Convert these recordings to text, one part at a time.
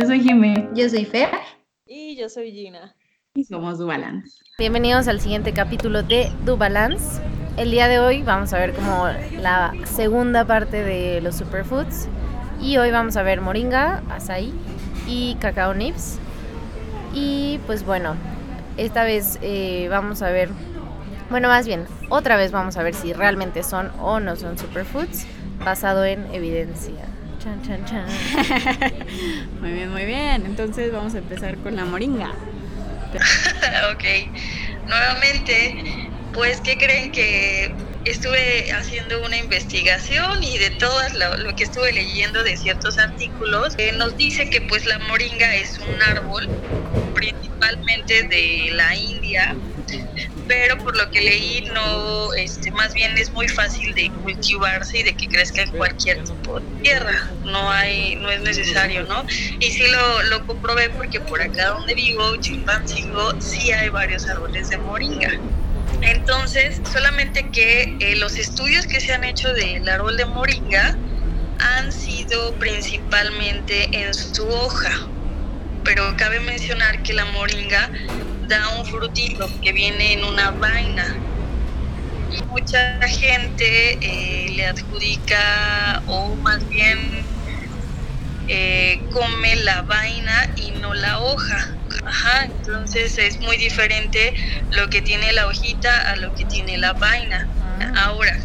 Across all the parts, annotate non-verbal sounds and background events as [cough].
Yo soy Jimé. Yo soy Fer. Y yo soy Gina. Y somos Dubalance. Bienvenidos al siguiente capítulo de Dubalance. El día de hoy vamos a ver como la segunda parte de los superfoods. Y hoy vamos a ver moringa, açaí y cacao nips. Y pues bueno, esta vez eh, vamos a ver, bueno más bien, otra vez vamos a ver si realmente son o no son superfoods basado en evidencia. Chan, chan, chan. [laughs] muy bien, muy bien. Entonces vamos a empezar con la moringa. [laughs] ok. Nuevamente, pues, ¿qué creen que estuve haciendo una investigación y de todo lo, que estuve leyendo de ciertos artículos, eh, nos dice que pues la moringa es un árbol principalmente de la India, pero por lo que leí no, este, más bien es muy fácil de cultivarse y de que crezca en cualquier tipo de tierra, no hay, no es necesario, ¿no? Y sí lo, lo comprobé porque por acá donde vivo, Chimpancingo, sí hay varios árboles de moringa. Entonces, solamente que eh, los estudios que se han hecho del árbol de moringa han sido principalmente en su hoja, pero cabe mencionar que la moringa da un frutito que viene en una vaina. Y mucha gente eh, le adjudica o más bien eh, come la vaina y no la hoja. Ajá, entonces es muy diferente lo que tiene la hojita a lo que tiene la vaina. Ah. Ahora,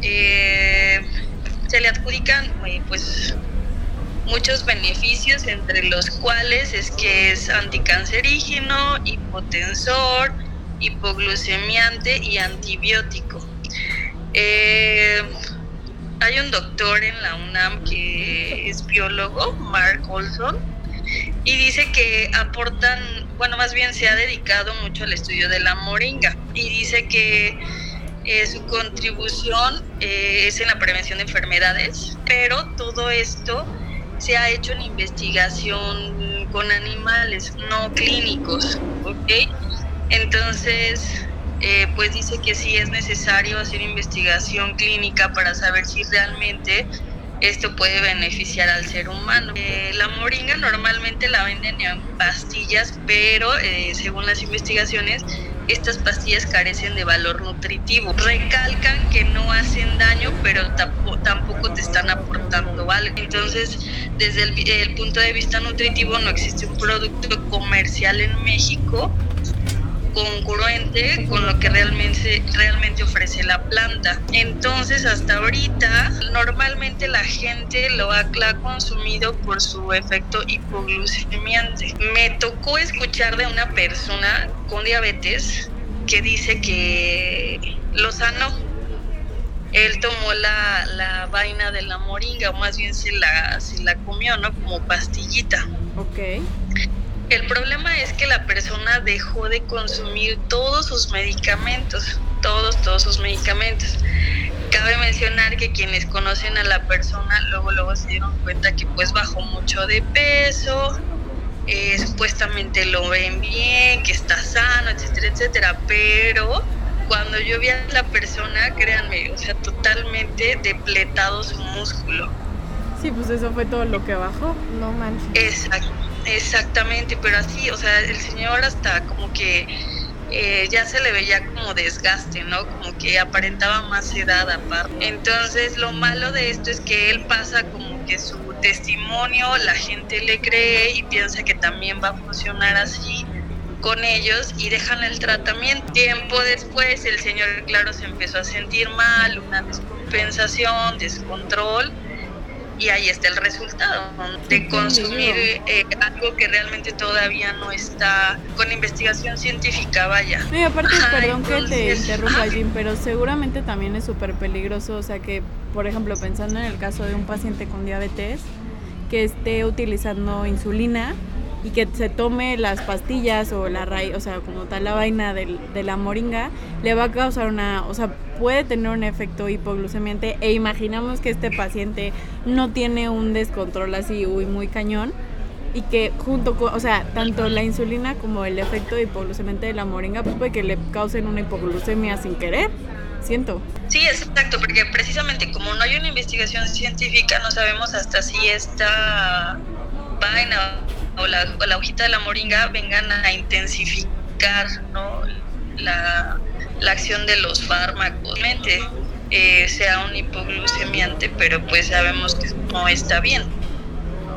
eh, se le adjudican eh, pues muchos beneficios, entre los cuales es que es anticancerígeno, hipotensor, hipoglucemiante y antibiótico. Eh, hay un doctor en la UNAM que es biólogo, Mark Olson, y dice que aportan, bueno, más bien se ha dedicado mucho al estudio de la moringa y dice que eh, su contribución eh, es en la prevención de enfermedades, pero todo esto se ha hecho en investigación con animales no clínicos, ¿ok? Entonces, eh, pues dice que sí es necesario hacer investigación clínica para saber si realmente esto puede beneficiar al ser humano. Eh, la moringa normalmente la venden en pastillas, pero eh, según las investigaciones, estas pastillas carecen de valor nutritivo. Recalcan que no hacen daño, pero tampoco te están aportando algo. Entonces, desde el, el punto de vista nutritivo, no existe un producto comercial en México congruente con lo que realmente, realmente ofrece la planta. Entonces, hasta ahorita, normalmente la gente lo ha, consumido por su efecto hipoglucemiante. Me tocó escuchar de una persona con diabetes que dice que lo sanó. Él tomó la, la vaina de la moringa, o más bien se la, se la comió, ¿no? Como pastillita. Ok. El problema es que la persona dejó de consumir todos sus medicamentos, todos, todos sus medicamentos. Cabe mencionar que quienes conocen a la persona luego, luego se dieron cuenta que pues bajó mucho de peso, eh, supuestamente lo ven bien, que está sano, etcétera, etcétera, pero cuando yo vi a la persona, créanme, o sea, totalmente depletado su músculo. Sí, pues eso fue todo lo que bajó. No manches. Exacto. Exactamente, pero así, o sea, el señor hasta como que eh, ya se le veía como desgaste, ¿no? Como que aparentaba más edad aparte. Entonces, lo malo de esto es que él pasa como que su testimonio, la gente le cree y piensa que también va a funcionar así con ellos y dejan el tratamiento. Tiempo después, el señor, claro, se empezó a sentir mal, una descompensación, descontrol y ahí está el resultado de consumir eh, algo que realmente todavía no está con investigación científica, vaya. Y aparte, perdón que te interrumpa, Jim, pero seguramente también es súper peligroso, o sea que, por ejemplo, pensando en el caso de un paciente con diabetes que esté utilizando insulina, y que se tome las pastillas o la raíz, o sea, como tal la vaina de, de, la moringa, le va a causar una, o sea, puede tener un efecto hipoglucemiante e imaginamos que este paciente no tiene un descontrol así uy, muy cañón y que junto con, o sea, tanto la insulina como el efecto hipoglucemiante de la moringa, pues puede que le causen una hipoglucemia sin querer, siento. Sí, exacto, porque precisamente como no hay una investigación científica, no sabemos hasta si esta vaina o la, o la hojita de la moringa vengan a intensificar ¿no? la, la acción de los fármacos. Mente, eh, sea un hipoglucemiante, pero pues sabemos que no está bien.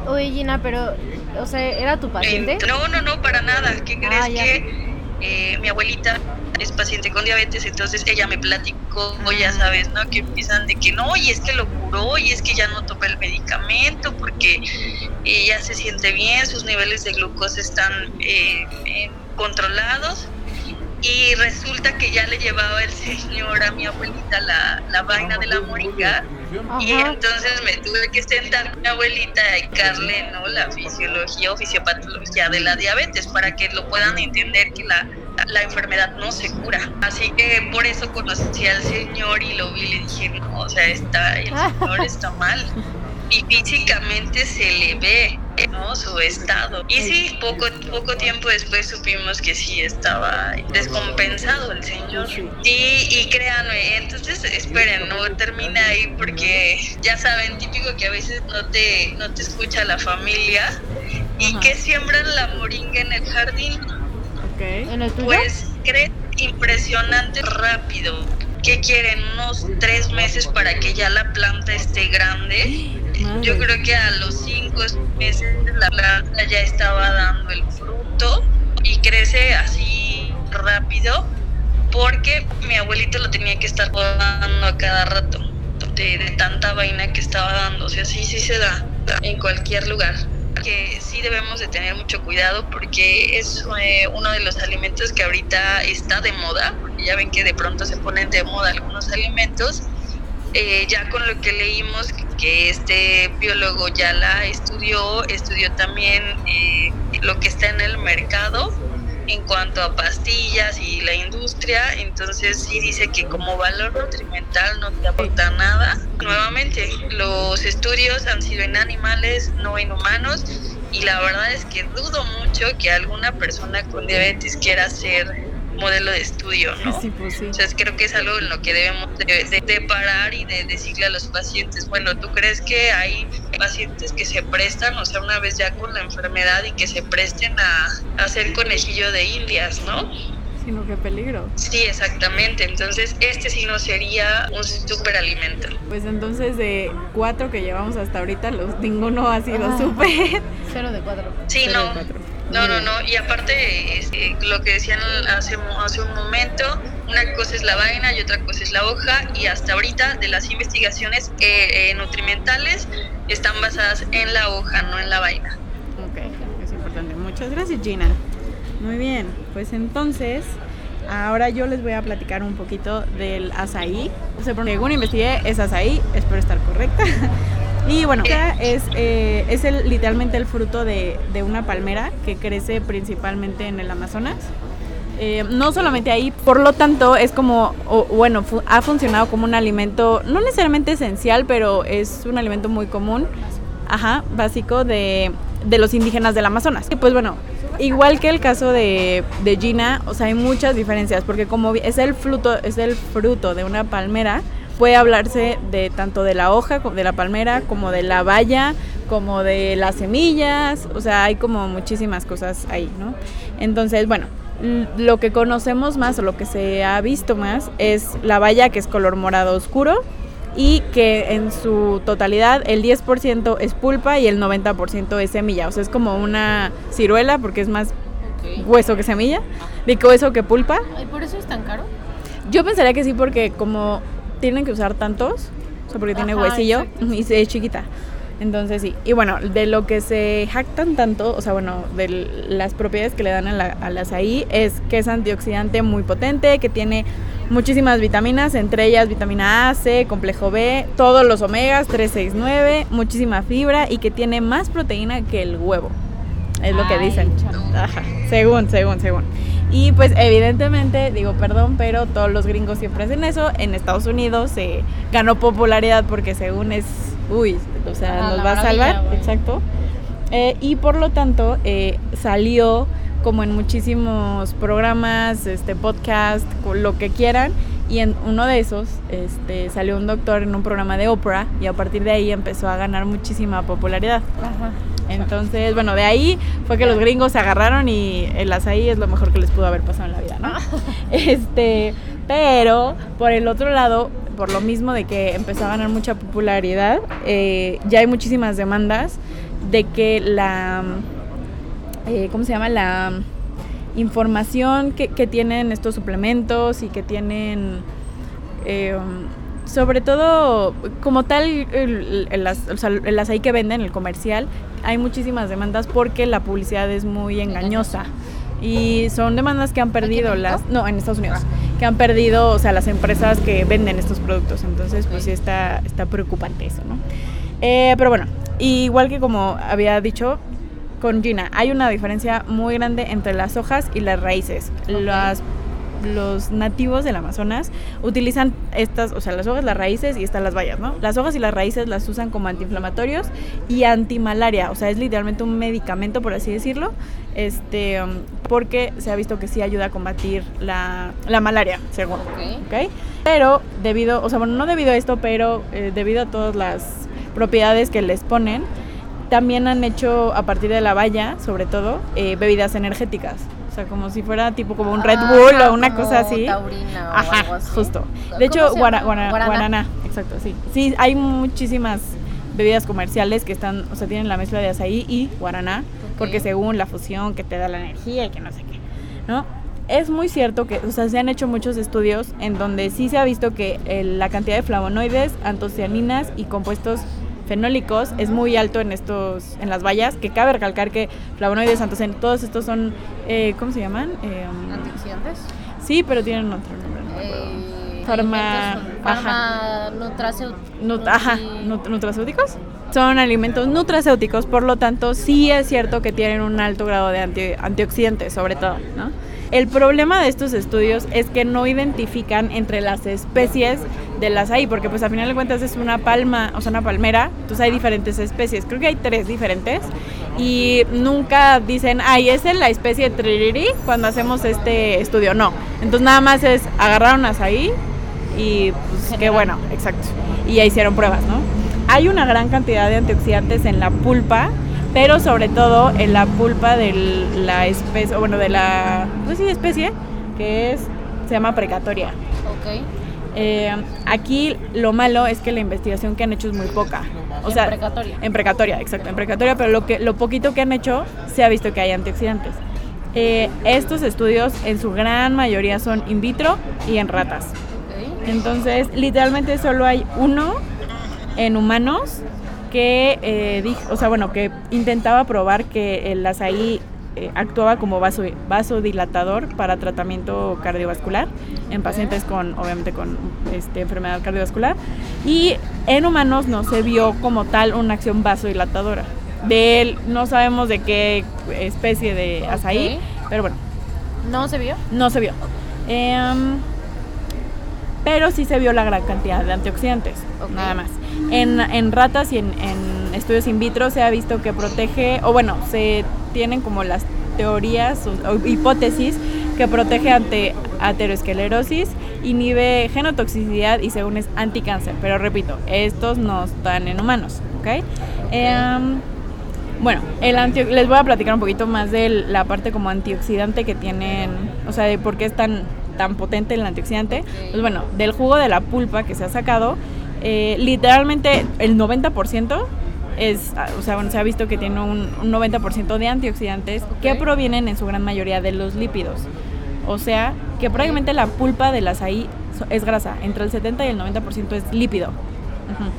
Oye, Gina, pero, o sea, ¿era tu paciente? Eh, no, no, no, para nada. ¿Qué crees Ah, que eh, mi abuelita es paciente con diabetes? Entonces ella me platicó, ya sabes, ¿no? Que empiezan de que no, y es que lo curó, y es que ya no toma el medicamento porque ella se siente bien, sus niveles de glucosa están eh, eh, controlados. Y resulta que ya le llevaba el señor a mi abuelita la, la vaina de la moringa. Y entonces me tuve que sentar con mi abuelita a explicarle ¿no? la fisiología o fisiopatología de la diabetes para que lo puedan entender que la, la enfermedad no se cura. Así que por eso conocí al señor y lo vi y le dije, no, o sea, está, el [laughs] señor está mal. Y físicamente se le ve ¿no? su estado. Y sí, poco, poco tiempo después supimos que sí estaba descompensado el señor. Sí. Y, créanme, entonces esperen, no termina ahí porque ya saben, típico que a veces no te, no te escucha la familia y que siembran la moringa en el jardín, Ok. ¿En el tuyo? pues crece impresionante rápido. ¿Qué quieren? Unos tres meses para que ya la planta esté grande. Yo creo que a los cinco meses la planta ya estaba dando el fruto y crece así rápido porque mi abuelito lo tenía que estar podando a cada rato de, de tanta vaina que estaba dando. O sea, sí, sí se da en cualquier lugar. Que sí debemos de tener mucho cuidado porque es eh, uno de los alimentos que ahorita está de moda, porque ya ven que de pronto se ponen de moda algunos alimentos eh, ya con lo que leímos que este biólogo ya la estudió, estudió también eh, lo que está en el mercado en cuanto a pastillas y la industria, entonces sí dice que como valor nutrimental no te aporta los estudios han sido en animales, no en humanos, y la verdad es que dudo mucho que alguna persona con diabetes quiera ser modelo de estudio, ¿no? Sí, pues sí. O sea, creo que es algo en lo que debemos de, de- de parar y de decirle a los pacientes, bueno, ¿tú crees que hay pacientes que se prestan, o sea, una vez ya con la enfermedad y que se presten a, a hacer conejillo de indias, ¿no? Sino qué peligro. Sí, exactamente. Entonces, este sí no sería un superalimento. Pues entonces de cuatro que llevamos hasta ahorita, los ninguno ha sido Ah. súper. Cero de cuatro. Sí, Cero de no. cuatro. No, no, no. Y aparte, este, lo que decían hace, hace un momento, una cosa es la vaina y otra cosa es la hoja. Y hasta ahorita, de las investigaciones eh, eh, nutrimentales, están basadas en la hoja, no en la vaina. Ok, es importante. Muchas gracias, Gina. Muy bien, pues entonces, ahora yo les voy a platicar un poquito del azaí. O sea, según investigué, es azaí, espero estar correcta. [laughs] Y bueno, es, eh, es el, literalmente el fruto de, de una palmera que crece principalmente en el Amazonas. Eh, no solamente ahí, por lo tanto es como, bueno, ha funcionado como un alimento, no necesariamente esencial, pero es un alimento muy común, ajá, básico de, de los indígenas del Amazonas. Y pues bueno, igual que el caso de, de Gina, o sea, hay muchas diferencias, porque como es el fruto, es el fruto de una palmera, puede hablarse de tanto de la hoja de la palmera como de la valla como de las semillas o sea hay como muchísimas cosas ahí no entonces bueno lo que conocemos más o lo que se ha visto más es la valla que es color morado oscuro y que en su totalidad el 10% es pulpa y el 90% es semilla o sea es como una ciruela porque es más hueso que semilla digo hueso que pulpa Ay, ¿por eso es tan caro? yo pensaría que sí porque como tienen que usar tantos, o sea, porque tiene huesillo exacto. y es chiquita. Entonces sí. Y bueno, de lo que se jactan tanto, o sea, bueno, de las propiedades que le dan a la, al azaí es que es antioxidante muy potente, que tiene muchísimas vitaminas, entre ellas vitamina A, C, complejo B, todos los omegas, 369, muchísima fibra y que tiene más proteína que el huevo. Es lo que Ay, dicen. Ajá, según, según, según. Y pues evidentemente, digo perdón, pero todos los gringos siempre hacen eso. En Estados Unidos se ganó popularidad porque según es, uy, o sea, nos va a salvar, exacto. Eh, y por lo tanto eh, salió como en muchísimos programas, este podcast, lo que quieran. Y en uno de esos este, salió un doctor en un programa de Oprah y a partir de ahí empezó a ganar muchísima popularidad. Ajá. Entonces, bueno, de ahí fue que los gringos se agarraron y el azaí es lo mejor que les pudo haber pasado en la vida, ¿no? [laughs] Este, pero por el otro lado, por lo mismo de que empezó a ganar mucha popularidad, eh, ya hay muchísimas demandas de que la, eh, ¿cómo se llama? La información que, que tienen estos suplementos y que tienen, eh, sobre todo, como tal, o sea, el azaí que venden, el comercial, hay muchísimas demandas porque la publicidad es muy engañosa. Y son demandas que han perdido en las... No, en Estados Unidos. Que han perdido, o sea, las empresas que venden estos productos. Entonces, pues sí está, está preocupante eso, ¿no? Eh, pero bueno, igual que como había dicho con Gina, hay una diferencia muy grande entre las hojas y las raíces. Las, los nativos del Amazonas utilizan estas, o sea, las hojas, las raíces y están las bayas, ¿no? Las hojas y las raíces las usan como antiinflamatorios y antimalaria, o sea, es literalmente un medicamento, por así decirlo, este, porque se ha visto que sí ayuda a combatir la, la malaria, según. Ok. ¿ok? Pero debido, o sea, bueno, no debido a esto, pero eh, debido a todas las propiedades que les ponen, también han hecho a partir de la valla, sobre todo, eh, bebidas energéticas. O sea, como si fuera tipo como un Red Ah, Bull o una como cosa así. taurina o Ajá, algo así. justo. ¿Cómo De hecho, guara- guara- Guaraná. guaraná, exacto, sí. Sí, hay muchísimas bebidas comerciales que están, o sea, tienen la mezcla de azaí y guaraná, Ok. porque según la fusión que te da la energía y que no sé qué, ¿no? Es muy cierto que, o sea, se han hecho muchos estudios en donde sí se ha visto que eh, la cantidad de flavonoides, antocianinas y compuestos fenólicos es muy alto en estos, en las bayas, que cabe recalcar que flavonoides, antocianinas, todos estos son, eh, ¿cómo se llaman? Eh, ¿Antioxidantes? sí, pero tienen otro nombre. no. Eh, Farma- Nut- ajá, nut- nutracéuticos. Son alimentos nutracéuticos, por lo tanto, sí es cierto que tienen un alto grado de anti- antioxidantes, sobre todo, ¿no? El problema de estos estudios es que no identifican entre las especies del azaí, porque pues al final de cuentas es una palma, o sea, una palmera, entonces hay diferentes especies, creo que hay tres diferentes, y nunca dicen, ay, es la especie de tririri cuando hacemos este estudio, no. Entonces nada más es agarraron azaí y pues qué bueno, exacto. Y ya hicieron pruebas, ¿no? Hay una gran cantidad de antioxidantes en la pulpa, pero sobre todo en la pulpa de la especie, bueno, de la, pues sí, especie, que es, se llama precatoria. Ok. Eh, aquí lo malo es que la investigación que han hecho es muy poca. O En sea, precatoria. En precatoria, exacto, en precatoria, pero lo, que, lo poquito que han hecho se ha visto que hay antioxidantes. Eh, estos estudios en su gran mayoría son in vitro y en ratas. Ok. Entonces, literalmente solo hay uno en humanos que, eh, dij- o sea, bueno, que intentaba probar que el azaí eh, actuaba como vaso, vasodilatador para tratamiento cardiovascular en pacientes con, obviamente, con este, enfermedad cardiovascular. Y en humanos no se vio como tal una acción vasodilatadora. De él no sabemos de qué especie de azaí, pero bueno, ¿No se vio? no se vio. Em, pero sí se vio la gran cantidad de antioxidantes, nada más. En, en ratas y en, en estudios in vitro se ha visto que protege, o bueno, se tienen como las teorías o, o hipótesis que protege ante aterosclerosis, inhibe genotoxicidad y según es anticáncer. Pero repito, estos no están en humanos, ¿ok? Em, bueno, el antio- les voy a platicar un poquito más de la parte como antioxidante que tienen, o sea, de por qué es tan, tan potente el antioxidante. Pues bueno, del jugo de la pulpa que se ha sacado, eh, literalmente el 90% es, o sea, bueno, se ha visto que tiene un, un 90% de antioxidantes que provienen en su gran mayoría de los lípidos. O sea, que prácticamente la pulpa del azaí es grasa, entre el 70 y el 90% es lípido. Ujú.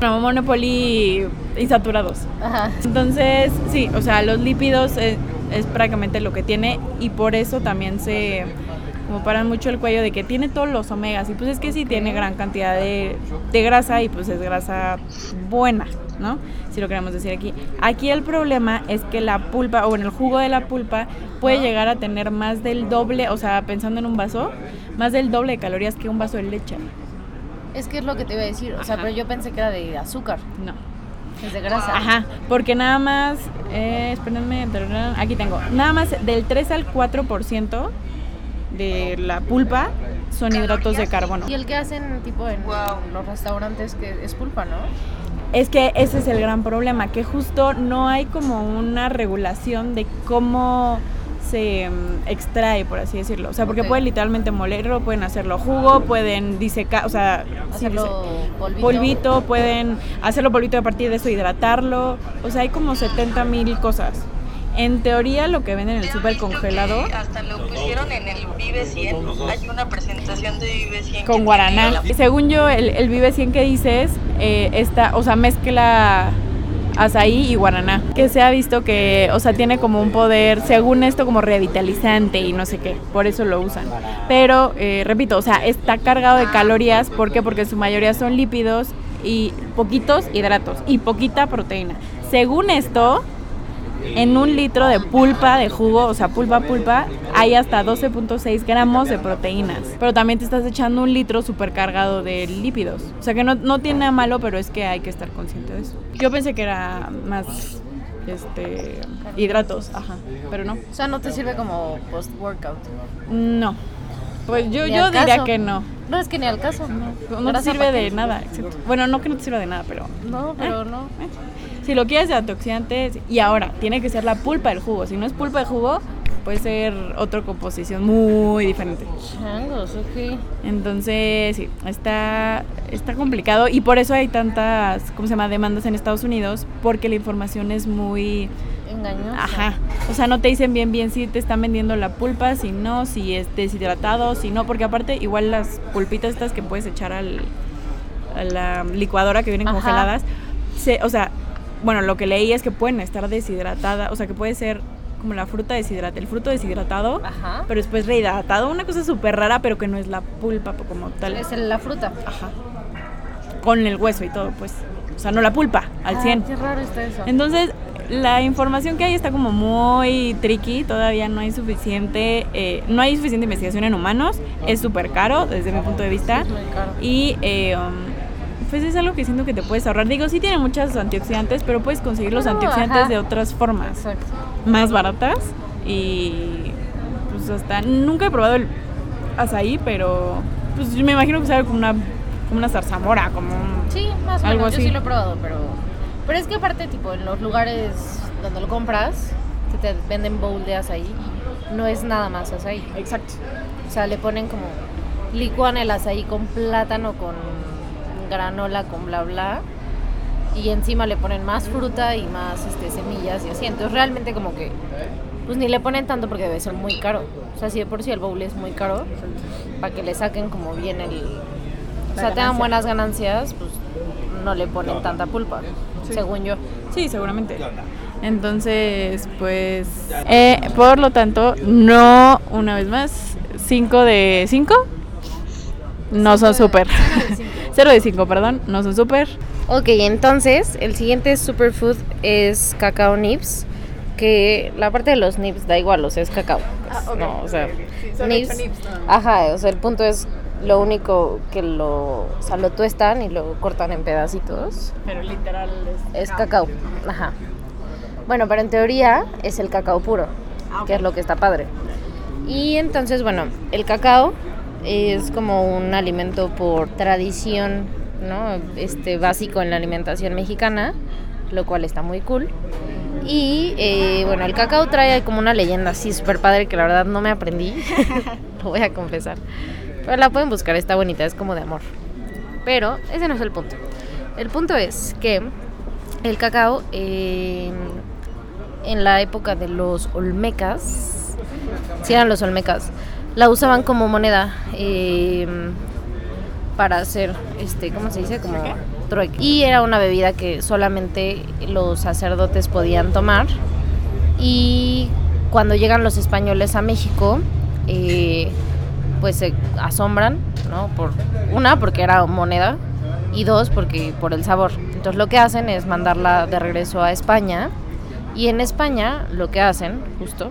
No, monopoly insaturados. Ajá. Entonces, sí, o sea, los lípidos es, es prácticamente lo que tiene y por eso también se como paran mucho el cuello de que tiene todos los omegas y pues es que sí tiene gran cantidad de, de grasa y pues es grasa buena, ¿no? Si lo queremos decir aquí. Aquí el problema es que la pulpa o en el jugo de la pulpa puede llegar a tener más del doble, o sea, pensando en un vaso, más del doble de calorías que un vaso de leche. Es que es lo que te iba a decir. O sea, Ajá. pero yo pensé que era de azúcar. No. Es de grasa. Ajá, porque nada más, eh, espérenme, aquí tengo, nada más del 3 al 4% de la pulpa son hidratos de carbono. Y el que hacen tipo en los restaurantes que es pulpa, ¿no? Es que ese es el gran problema, que justo no hay como una regulación de cómo se mm, extrae, por así decirlo. O sea, porque pueden literalmente molerlo, pueden hacerlo jugo, pueden disecar, o sea, Hacerlo polvito. polvito, pueden hacerlo polvito y a partir de eso hidratarlo. O sea, hay como 70 mil cosas. En teoría, lo que venden en el ¿Han súper congelado Hasta lo pusieron en el Vive 100. Hay una presentación de Vive 100. que con guaraná. la- Según yo, el, el Vive 100 que dices, eh, está, o sea, mezcla azaí y guaraná. Que se ha visto que, o sea, tiene como un poder, según esto, como revitalizante y no sé qué. Por eso lo usan. Pero, eh, repito, o sea, está cargado de calorías. ¿Por qué? Porque en su mayoría son lípidos y poquitos hidratos y poquita proteína. Según esto, en un litro de pulpa de jugo, o sea, pulpa pulpa, hay hasta 12.6 gramos de proteínas. Pero también te estás echando un litro súper cargado de lípidos. O sea que no, no tiene nada malo, pero es que hay que estar consciente de eso. Yo pensé que era más este hidratos, ajá, pero no. O sea, no te sirve como post-workout. No. Pues yo, yo diría caso. que no. No, es que ni al caso. No, No te sirve de nada. exacto. Bueno, no que no te sirva de nada, pero No, pero no. Si lo quieres de antioxidantes, y ahora, tiene que ser la pulpa del jugo. Si no es pulpa de jugo, puede ser otra composición muy diferente. Changos, ok. Entonces, sí, está, está complicado y por eso hay tantas, ¿cómo se llama?, demandas en Estados Unidos, porque la información es muy... Engañoso. Ajá. O sea, no te dicen bien bien si te están vendiendo la pulpa, si no, si es deshidratado, si no, porque aparte igual las pulpitas estas que puedes echar al, a la licuadora que vienen Ajá. congeladas, se, o sea, bueno, lo que leí es que pueden estar deshidratadas, o sea, que puede ser como la fruta deshidratada, el fruto deshidratado, Ajá. pero después rehidratado, una cosa súper rara, pero que no es la pulpa como tal. Es la fruta. Ajá. Con el hueso y todo, pues. O sea, no la pulpa, al Ah, 100. Qué raro está eso. Entonces, la información que hay está como muy tricky, todavía no hay suficiente, eh, no hay suficiente investigación en humanos, es súper caro desde mi punto de vista Es muy caro. y eh, um, pues es algo que siento que te puedes ahorrar. Digo, sí tiene muchos antioxidantes, pero puedes conseguir los No, antioxidantes ajá. de otras formas Exacto. más baratas y pues hasta nunca he probado el azaí, pero pues yo me imagino que sabe como una como una zarzamora, como un- Sí, más o Algo menos. Yo así. sí lo he probado, pero. Pero es que aparte, tipo, en los lugares donde lo compras, que te venden bowl de azaí, no es nada más azaí. Exacto. O sea, le ponen como. Licuan el azaí con plátano, con granola, con bla bla. Y encima le ponen más fruta y más este, semillas y así. Entonces realmente como que. Pues ni le ponen tanto porque debe ser muy caro. O sea, si de por sí el bowl es muy caro, para que le saquen como bien el. O sea, tengan buenas ganancias, pues no le ponen tanta pulpa, Sí. según yo. Sí, seguramente. Entonces, pues, eh, por lo tanto, no, una vez más, 5 de 5 no son súper. 0 [laughs] de 5, perdón, no son súper. Ok, entonces el siguiente superfood es cacao nibs, que la parte de los nibs da igual, o sea, es cacao. pues, Ah. No, o sea, Sí, son nibs, hecho nibs, nada más. ajá, o sea, el punto es lo único que lo, o sea, lo tuestan y lo cortan en pedacitos. Pero literal Es cacao, ajá. Bueno, pero en teoría es el cacao puro, Ah, que es lo que está padre. Y entonces, bueno, el cacao es como un alimento por tradición, ¿no? Este básico en la alimentación mexicana, lo cual está muy cool. Y eh, bueno, el cacao trae como una leyenda así súper padre que la verdad no me aprendí, [laughs] lo voy a confesar. Pero la pueden buscar, está bonita, es como de amor. Pero ese no es el punto. El punto es que el cacao eh, en la época de los olmecas, si eran los olmecas, la usaban como moneda eh, para hacer, este, ¿cómo se dice? Como trueque. Y era una bebida que solamente los sacerdotes podían tomar. Y cuando llegan los españoles a México, eh, pues se asombran, ¿no? Por una, porque era moneda, y dos, porque por el sabor. Entonces lo que hacen es mandarla de regreso a España, y en España lo que hacen, justo,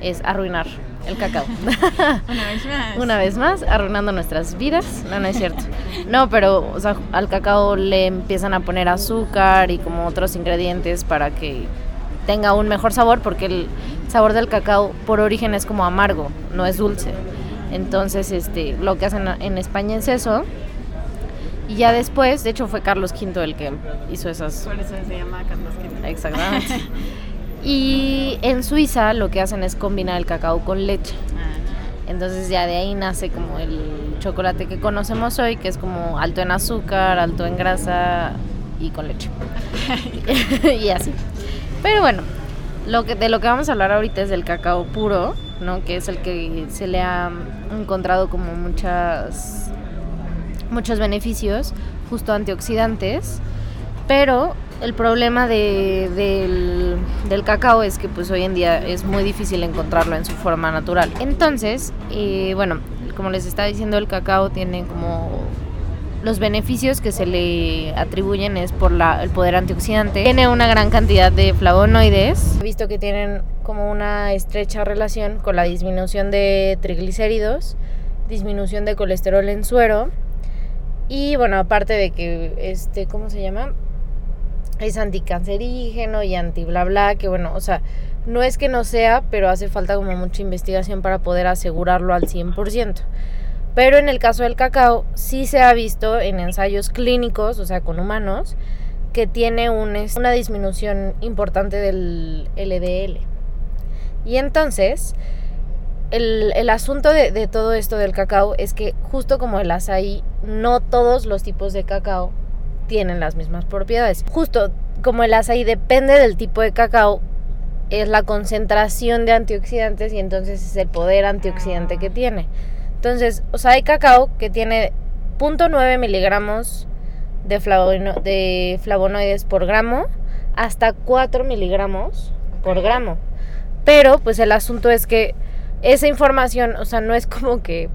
es arruinar el cacao. [laughs] Una vez más. Una vez más, arruinando nuestras vidas. No, no es cierto. No, pero o sea, al cacao le empiezan a poner azúcar y como otros ingredientes para que tenga un mejor sabor, porque el sabor del cacao por origen es como amargo, no es dulce. Entonces, este, lo que hacen en España es eso. Y ya después, de hecho fue Carlos V el que hizo esas... Por eso se llama Carlos V. Exactamente. [laughs] y en Suiza lo que hacen es combinar el cacao con leche. Ah, Entonces ya de ahí nace como el chocolate que conocemos hoy, que es como alto en azúcar, alto en grasa y con leche. [laughs] [laughs] y así. Pero bueno, lo que, de lo que vamos a hablar ahorita es del cacao puro, ¿no? Que es el que se le ha encontrado como muchas muchos beneficios, justo antioxidantes, pero el problema de- del, del cacao es que pues hoy en día es muy difícil encontrarlo en su forma natural. Entonces, eh, bueno, como les estaba diciendo, el cacao tiene como los beneficios que se le atribuyen es por la- el poder antioxidante. Tiene una gran cantidad de flavonoides. He visto que tienen como una estrecha relación con la disminución de triglicéridos, disminución de colesterol en suero y bueno, aparte de que este, ¿cómo se llama? Es anticancerígeno y anti bla que bueno, o sea, no es que no sea, pero hace falta como mucha investigación para poder asegurarlo al 100%. Pero en el caso del cacao, sí se ha visto en ensayos clínicos, o sea, con humanos, que tiene una disminución importante del LDL. Y entonces, el, el asunto de, de todo esto del cacao es que justo como el azaí, no todos los tipos de cacao tienen las mismas propiedades. Justo como el azaí depende del tipo de cacao, es la concentración de antioxidantes y entonces es el poder antioxidante que tiene. Entonces, o sea, hay cacao que tiene 0.9 miligramos de, flavono- de flavonoides por gramo hasta 4 miligramos por gramo. Pero, pues el asunto es que esa información, o sea, no es como que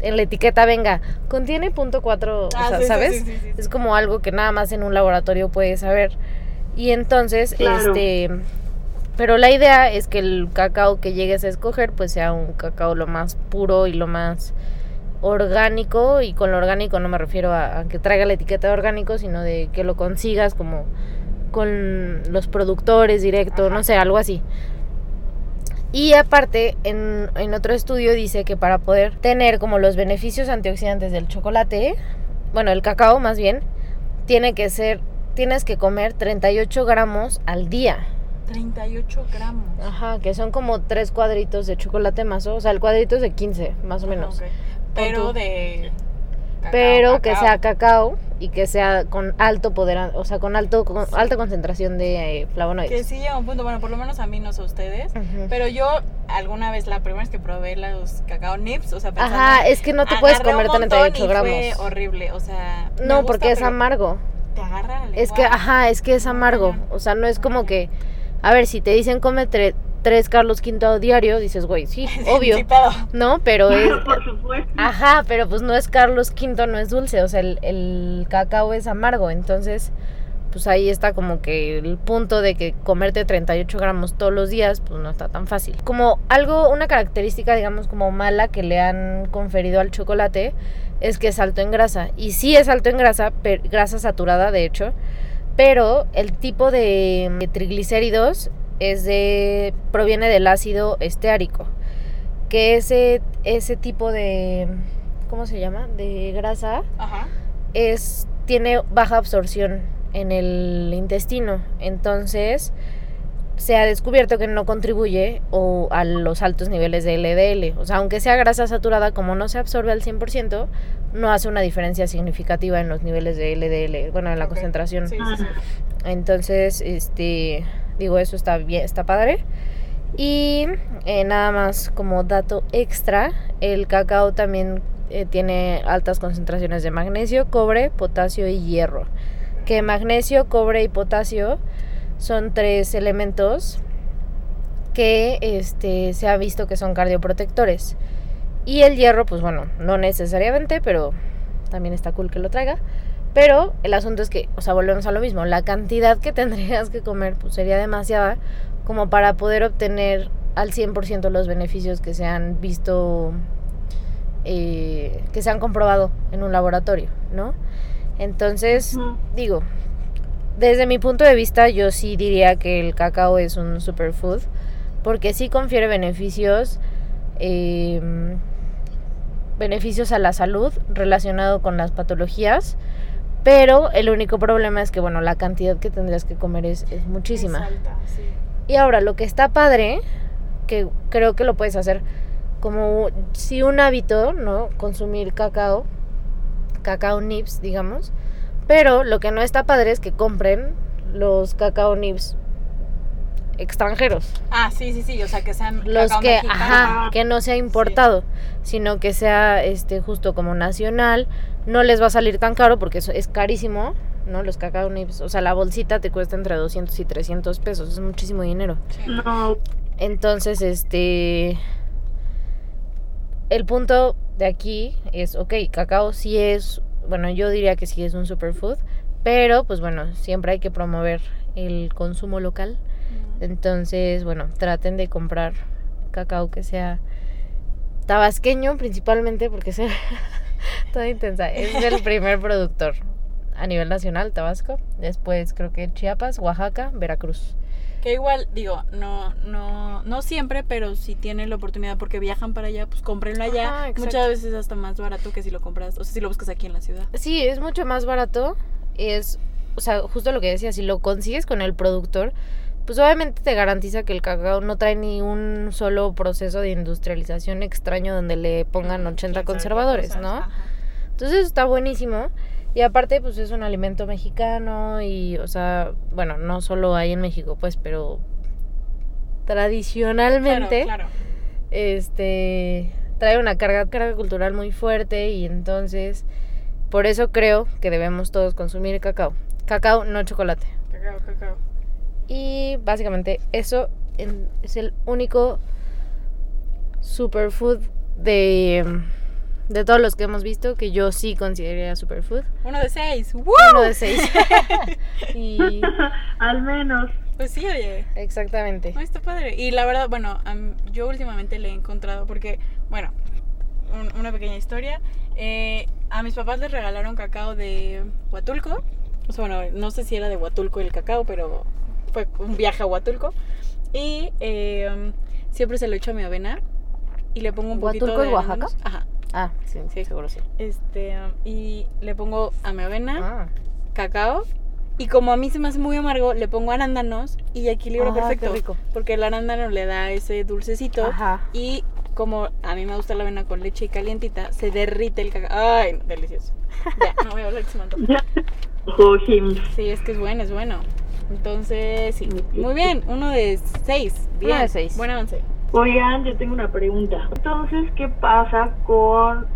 en la etiqueta venga, contiene 0.4, o Ah, sea, sí, sí, ¿sabes? sí, sí, sí, Es como algo que nada más en un laboratorio puedes saber. Y entonces, Claro. este, pero la idea es que el cacao que llegues a escoger pues sea un cacao lo más puro y lo más orgánico y con lo orgánico no me refiero a, a que traiga la etiqueta de orgánico, sino de que lo consigas como con los productores directo, no sé, algo así. Y aparte, en, en otro estudio dice que para poder tener como los beneficios antioxidantes del chocolate, bueno, el cacao más bien, tiene que ser, tienes que comer 38 gramos al día. 38 gramos. Ajá, que son como tres cuadritos de chocolate mazo. O sea, el cuadrito es de 15, más o menos. Pero de. Cacao, Pero que cacao. sea cacao y que sea con alto poder, o sea, con alto con alta concentración de eh, Que flavonoides. sí llega un punto, bueno, por lo menos a mí no sé ustedes. Ujú. Pero yo alguna vez, la primera vez que probé los cacao nips, o sea, pensando, Ajá, es que no te puedes comer un montón 38 y gramos. Fue horrible, o sea. No, gusta, porque es amargo. Te agarra la Es que, lengua. ajá, es que es amargo. O sea, no es como que, a ver, si te dicen come tres Carlos V diario, dices, güey, sí, [laughs] obvio. Sí, pero. No, pero es, Por supuesto. Ajá, pero pues no es Carlos V, no es dulce, o sea, el, el cacao es amargo, entonces pues ahí está como que el punto de que comerte 38 gramos todos los días, pues no está tan fácil. Como algo, una característica, digamos, como mala que le han conferido al chocolate es que es alto en grasa. Y sí es alto en grasa, grasa saturada de hecho, pero el tipo de triglicéridos es de, proviene del ácido esteárico que ese, ese tipo de, ¿cómo se llama? De grasa Ajá. es, tiene baja absorción en el intestino. Entonces, se ha descubierto que no contribuye o a los altos niveles de LDL. O sea, aunque sea grasa saturada, como no se absorbe al 100%, no hace una diferencia significativa en los niveles de LDL, bueno, en la concentración. Sí, sí, sí. Entonces, este, digo, eso está bien, está padre. Y eh, nada más como dato extra, el cacao también eh, tiene altas concentraciones de magnesio, cobre, potasio y hierro. Que magnesio, cobre y potasio son tres elementos que este, se ha visto que son cardioprotectores. Y el hierro, pues bueno, no necesariamente, pero también está cool que lo traiga. Pero el asunto es que, o sea, volvemos a lo mismo, la cantidad que [laughs] tendrías que comer pues sería demasiada como para poder obtener al 100% los beneficios que se han visto, eh, que se han comprobado en un laboratorio, ¿no? Entonces, digo, desde mi punto de vista yo sí diría que el cacao es un superfood porque sí confiere beneficios eh, beneficios a la salud relacionado con las patologías, pero el único problema es que, bueno, la cantidad que tendrías que comer es, es muchísima. Es alta, sí. Y ahora, lo que está padre, que creo que lo puedes hacer como si un hábito, ¿no? Consumir cacao, cacao nibs, digamos. Pero lo que no está padre es que compren los cacao nibs extranjeros. Ah, sí, sí, sí, o sea, que sean Los que, mexicano. ajá, que no sea importado, sino que sea este justo como nacional. No les va a salir tan caro porque eso es carísimo, ¿no? Los cacao nibs, o sea, la bolsita te cuesta entre 200 y 300 pesos, es muchísimo dinero. No, Entonces, este. El punto de aquí es, ok, cacao sí es, bueno, yo diría que sí es un superfood, pero pues bueno, siempre hay que promover el consumo local. Entonces, bueno, traten de comprar cacao que sea tabasqueño principalmente porque es [laughs] toda intensa. Es el [laughs] primer productor a nivel nacional, Tabasco. Después creo que Chiapas, Oaxaca, Veracruz. Que igual, digo, no, no, no siempre, pero si tienen la oportunidad porque viajan para allá, pues cómprenlo allá. Ajá. Muchas veces hasta más barato que si lo compras, o sea, si lo buscas aquí en la ciudad. Sí, es mucho más barato. Es, o sea, justo lo que decía, si lo consigues con el productor, pues obviamente te garantiza que el cacao no trae ni un solo proceso de industrialización extraño donde le pongan 80 Quién sabe qué conservadores, ¿no? ajá. Entonces está buenísimo. Y aparte, pues es un alimento mexicano y, o sea, bueno, no solo hay en México, pues, pero tradicionalmente Claro, claro. este trae una carga, carga cultural muy fuerte y entonces por eso creo que debemos todos consumir cacao. Cacao, no chocolate. Cacao, cacao. Y básicamente eso es el único superfood de, de todos los que hemos visto que yo sí consideraría superfood. Uno de seis. ¡Woo! Uno de seis. [laughs] y [laughs] al menos. Pues sí, oye. exactamente. No, está padre. Y la verdad, bueno, yo últimamente le he encontrado, porque, bueno, un- una pequeña historia. Eh, a mis papás les regalaron cacao de Huatulco. O sea, bueno, no sé si era de Huatulco el cacao, pero fue un viaje a Huatulco. Y eh, siempre se lo echo a mi avena. Y le pongo un poquito ¿Huatulco de es Oaxaca? arándanos. Ajá. Ah, sí, Sí. seguro sí. Este, y le pongo a mi avena Ah, cacao. Y como a mí se me hace muy amargo, le pongo arándanos y equilibro Ah, qué perfecto. rico. Porque el arándano le da ese dulcecito. Ajá. Y como a mí me gusta la avena con leche y calientita, se derrite el cacao. Ay, delicioso. Ya, no voy a hablar que se me antoja. [laughs] Sí, es que es bueno, es bueno. Entonces, sí. Muy bien, uno de seis. Bien. de seis. Buen avance. Oigan, yo tengo una pregunta. Entonces, ¿qué pasa con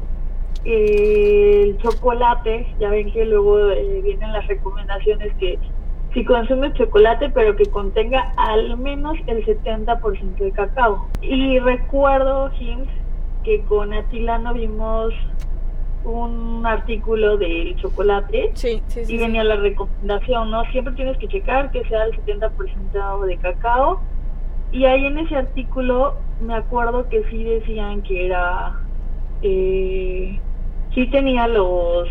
eh, el chocolate? Ya ven que luego eh, vienen las recomendaciones que si consumes chocolate, pero que contenga al menos el 70% de cacao. Y recuerdo, Jims, que con Atilano vimos un artículo del chocolate Sí, sí, sí. y venía la recomendación, ¿no? Siempre tienes que checar que sea el 70% de cacao. Y ahí en ese artículo me acuerdo que sí decían que era, eh, sí tenía los,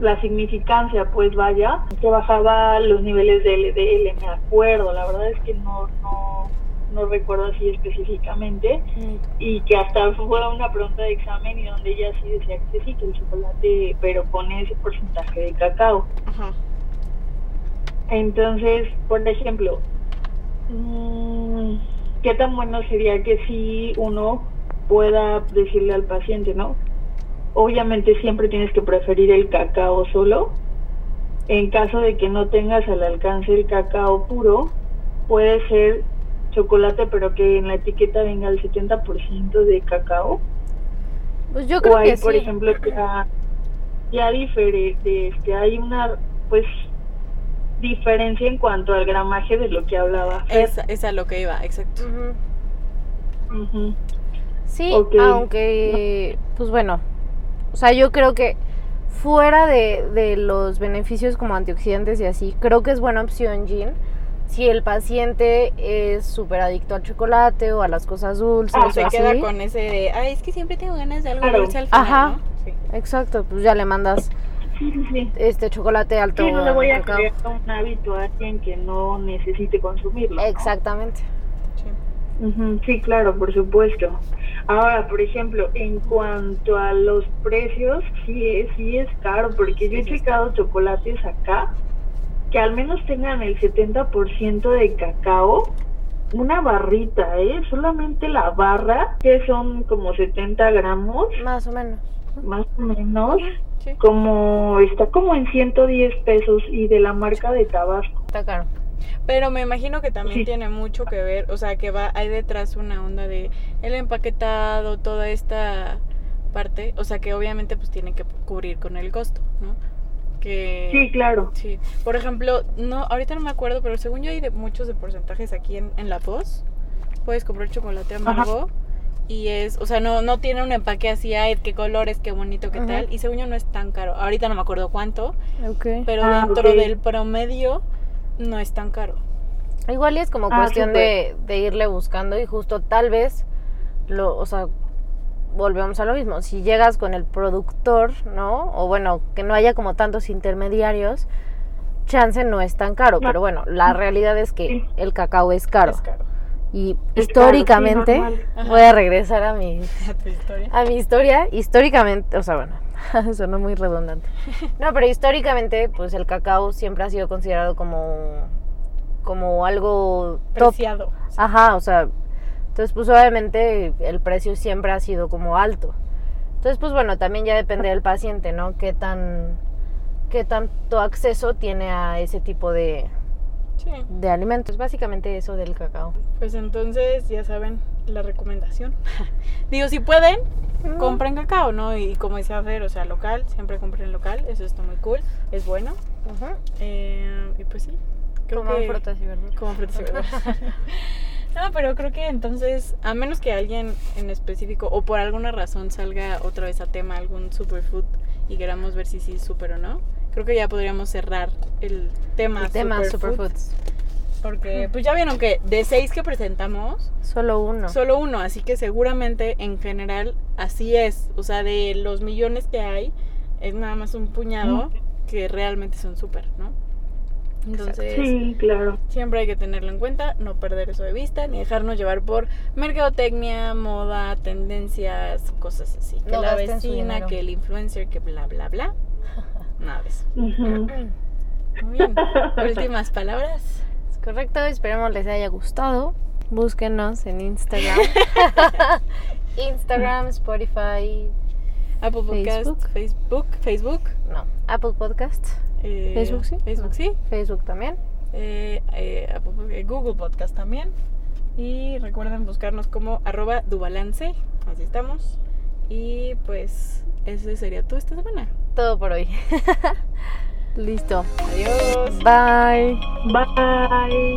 la significancia, pues vaya, que bajaba los niveles de LDL, me acuerdo, la verdad es que no, no, no recuerdo así específicamente y que hasta fue una pregunta de examen y donde ella sí decía que sí, que el chocolate, pero con ese porcentaje de cacao. Ajá. Entonces, por ejemplo, mm, ¿qué tan bueno sería que si uno pueda decirle al paciente, ¿no? Obviamente siempre tienes que preferir el cacao solo. En caso de que no tengas al alcance el cacao puro, puede ser chocolate, pero que en la etiqueta venga el 70% de cacao. Pues yo O creo hay, que por sí. ejemplo, ya, ya diferente, este, hay una, pues, diferencia en cuanto al gramaje de lo que hablaba. Esa, esa es lo que iba, exacto. Sí, aunque, pues bueno, o sea, yo creo que fuera de, de los beneficios como antioxidantes y así, creo que es buena opción, Jean, si el paciente es súper adicto al chocolate o a las cosas dulces Ah, o Se así. queda con ese de, ay, es que siempre tengo ganas de algo Claro. dulce al final, Ajá. ¿no? Sí. Exacto, pues ya le mandas Sí, sí, sí. este chocolate alto Sí, no le voy a crear un hábito a alguien que no necesite consumirlo. ¿no? Exactamente. Sí. Claro, por supuesto. Ahora, por ejemplo, en cuanto a los precios, sí es, sí es caro, porque yo he checado chocolates acá que al menos tengan el 70% de cacao, una barrita, ¿eh? Solamente la barra, que son como 70 gramos, Más o menos. más o menos, Sí. como está como en 110 pesos y de la marca de Tabasco. Está caro. Pero me imagino que también Sí. tiene mucho que ver, o sea, que va hay detrás una onda de el empaquetado, toda esta parte, o sea, que obviamente pues tiene que cubrir con el costo, ¿no? Que Sí, claro. Sí. Por ejemplo, no, ahorita no me acuerdo, pero según yo hay de muchos de porcentajes aquí en, en La Poz. Puedes comprar chocolate amargo y es, o sea, no, no tiene un empaque así, ay, qué colores, qué bonito, qué Ajá. tal. Y según yo no es tan caro. Ahorita no me acuerdo cuánto, Ok. pero Ah, dentro del promedio no es tan caro. Igual y es como Ah, cuestión de, de irle buscando y justo tal vez, lo, o sea, volvemos a lo mismo. Si llegas con el productor, ¿no? O bueno, que no haya como tantos intermediarios, chance no es tan caro. No. Pero bueno, la realidad es que Sí. el cacao es caro. Es caro. Y Es históricamente, caro, sí, normal. voy a regresar a mi, [laughs] A tu historia. a mi historia. Históricamente, o sea, bueno, [laughs] sonó muy redundante. No, pero históricamente, pues el cacao siempre ha sido considerado como, como algo top Preciado. Ajá, o sea, entonces pues obviamente el precio siempre ha sido como alto. Entonces pues bueno, también ya depende del paciente, ¿no? Qué tan qué tanto acceso tiene a ese tipo de, Sí. de alimentos. Básicamente eso del cacao. Pues entonces, ya saben, la recomendación. [laughs] Digo, si pueden, compren cacao, ¿no? Y como decía Fer, o sea, local, siempre compren local, eso está muy cool, es bueno. Ujú. Eh, y pues sí, creo Como que... frutas y verduras. Como frutas y verduras. [laughs] No, pero creo que entonces, a menos que alguien en específico o por alguna razón salga otra vez a tema algún superfood y queramos ver si sí es super o no, creo que ya podríamos cerrar el tema, El tema superfood, superfoods. Porque pues ya vieron que de seis que presentamos, Solo uno. solo uno, así que seguramente en general así es. O sea, de los millones que hay, es nada más un puñado que realmente son súper, ¿no? Entonces, Sí, claro. siempre hay que tenerlo en cuenta, no perder eso de vista, ni dejarnos llevar por mercadotecnia, moda, tendencias, cosas así. Que No la vecina, que el influencer, que bla, bla, bla. [laughs] Nada de eso. Muy bien. Últimas palabras. Es correcto, esperemos les haya gustado. Búsquenos en Instagram. [laughs] Instagram, Spotify, Apple Podcast, Facebook. Facebook, Facebook. no, Apple Podcast, eh, Facebook, sí. Facebook sí. Facebook también. eh, eh, Google Podcast también. Y recuerden buscarnos como arroba dubalance. Así estamos. Y pues ese sería todo esta semana. Todo por hoy. [laughs] Listo. Adiós. Bye. Bye.